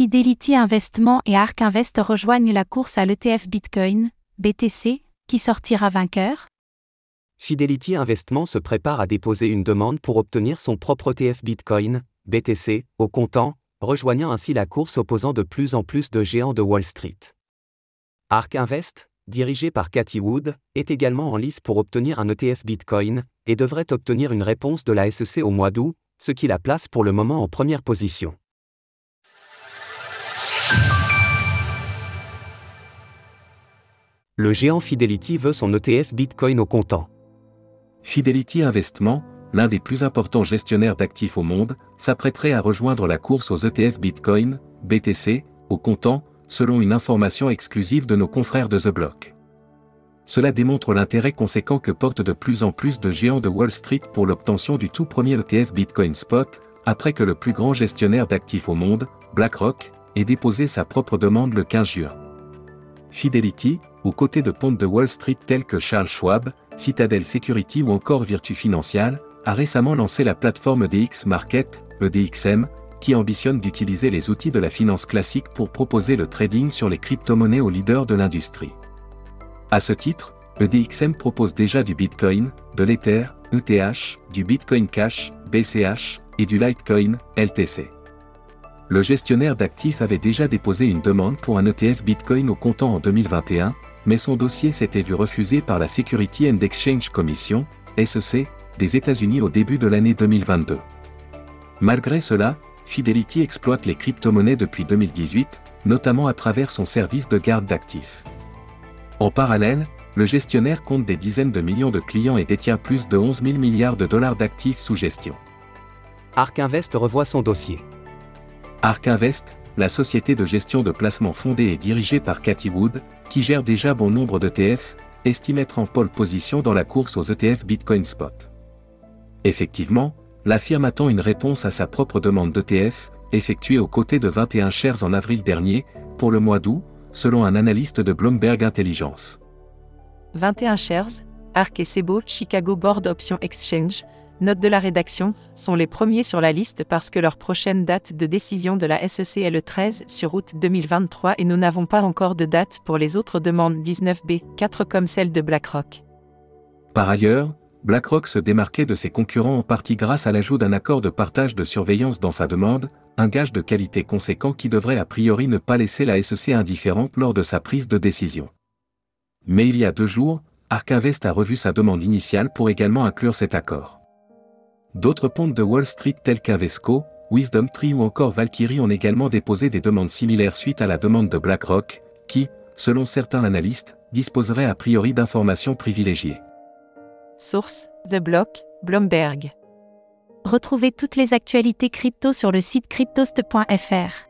Fidelity Investment et Ark Invest rejoignent la course à l'ETF Bitcoin, BTC, qui sortira vainqueur Fidelity Investment se prépare à déposer une demande pour obtenir son propre ETF Bitcoin, BTC, au comptant, rejoignant ainsi la course opposant de plus en plus de géants de Wall Street. Ark Invest, dirigé par Cathy Wood, est également en lice pour obtenir un ETF Bitcoin et devrait obtenir une réponse de la SEC au mois d'août, ce qui la place pour le moment en première position. Le géant Fidelity veut son ETF Bitcoin au comptant. Fidelity Investment, l'un des plus importants gestionnaires d'actifs au monde, s'apprêterait à rejoindre la course aux ETF Bitcoin, BTC, au comptant, selon une information exclusive de nos confrères de The Block. Cela démontre l'intérêt conséquent que portent de plus en plus de géants de Wall Street pour l'obtention du tout premier ETF Bitcoin Spot, après que le plus grand gestionnaire d'actifs au monde, BlackRock, ait déposé sa propre demande le 15 juin. Fidelity, aux côtés de pontes de Wall Street tels que Charles Schwab, Citadel Security ou encore Virtu Financial, a récemment lancé la plateforme DX Market, le DXM, qui ambitionne d'utiliser les outils de la finance classique pour proposer le trading sur les crypto-monnaies aux leaders de l'industrie. À ce titre, le DXM propose déjà du Bitcoin, de l'Ether, ETH, du Bitcoin Cash, BCH, et du Litecoin, LTC. Le gestionnaire d'actifs avait déjà déposé une demande pour un ETF Bitcoin au comptant en 2021, mais son dossier s'était vu refusé par la Security and Exchange Commission, SEC, des États-Unis au début de l'année 2022. Malgré cela, Fidelity exploite les crypto-monnaies depuis 2018, notamment à travers son service de garde d'actifs. En parallèle, le gestionnaire compte des dizaines de millions de clients et détient plus de 11 000 milliards de dollars d'actifs sous gestion. Ark Invest revoit son dossier. Ark Invest, la société de gestion de placement fondée et dirigée par Cathy Wood, qui gère déjà bon nombre d'ETF, estime être en pole position dans la course aux ETF Bitcoin Spot. Effectivement, la firme attend une réponse à sa propre demande d'ETF, effectuée aux côtés de 21 shares en avril dernier, pour le mois d'août, selon un analyste de Bloomberg Intelligence. 21 shares, ARK et Sebo Chicago Board Option Exchange, note de la rédaction, sont les premiers sur la liste parce que leur prochaine date de décision de la SEC est le 13 sur août 2023 et nous n'avons pas encore de date pour les autres demandes 19B, 4 comme celle de BlackRock. Par ailleurs, BlackRock se démarquait de ses concurrents en partie grâce à l'ajout d'un accord de partage de surveillance dans sa demande, un gage de qualité conséquent qui devrait a priori ne pas laisser la SEC indifférente lors de sa prise de décision. Mais il y a deux jours, Ark Invest a revu sa demande initiale pour également inclure cet accord. D'autres pontes de Wall Street tels qu'Avesco, Wisdom Tree ou encore Valkyrie ont également déposé des demandes similaires suite à la demande de BlackRock, qui, selon certains analystes, disposerait a priori d'informations privilégiées. Source The Block, Bloomberg. Retrouvez toutes les actualités crypto sur le site cryptost.fr.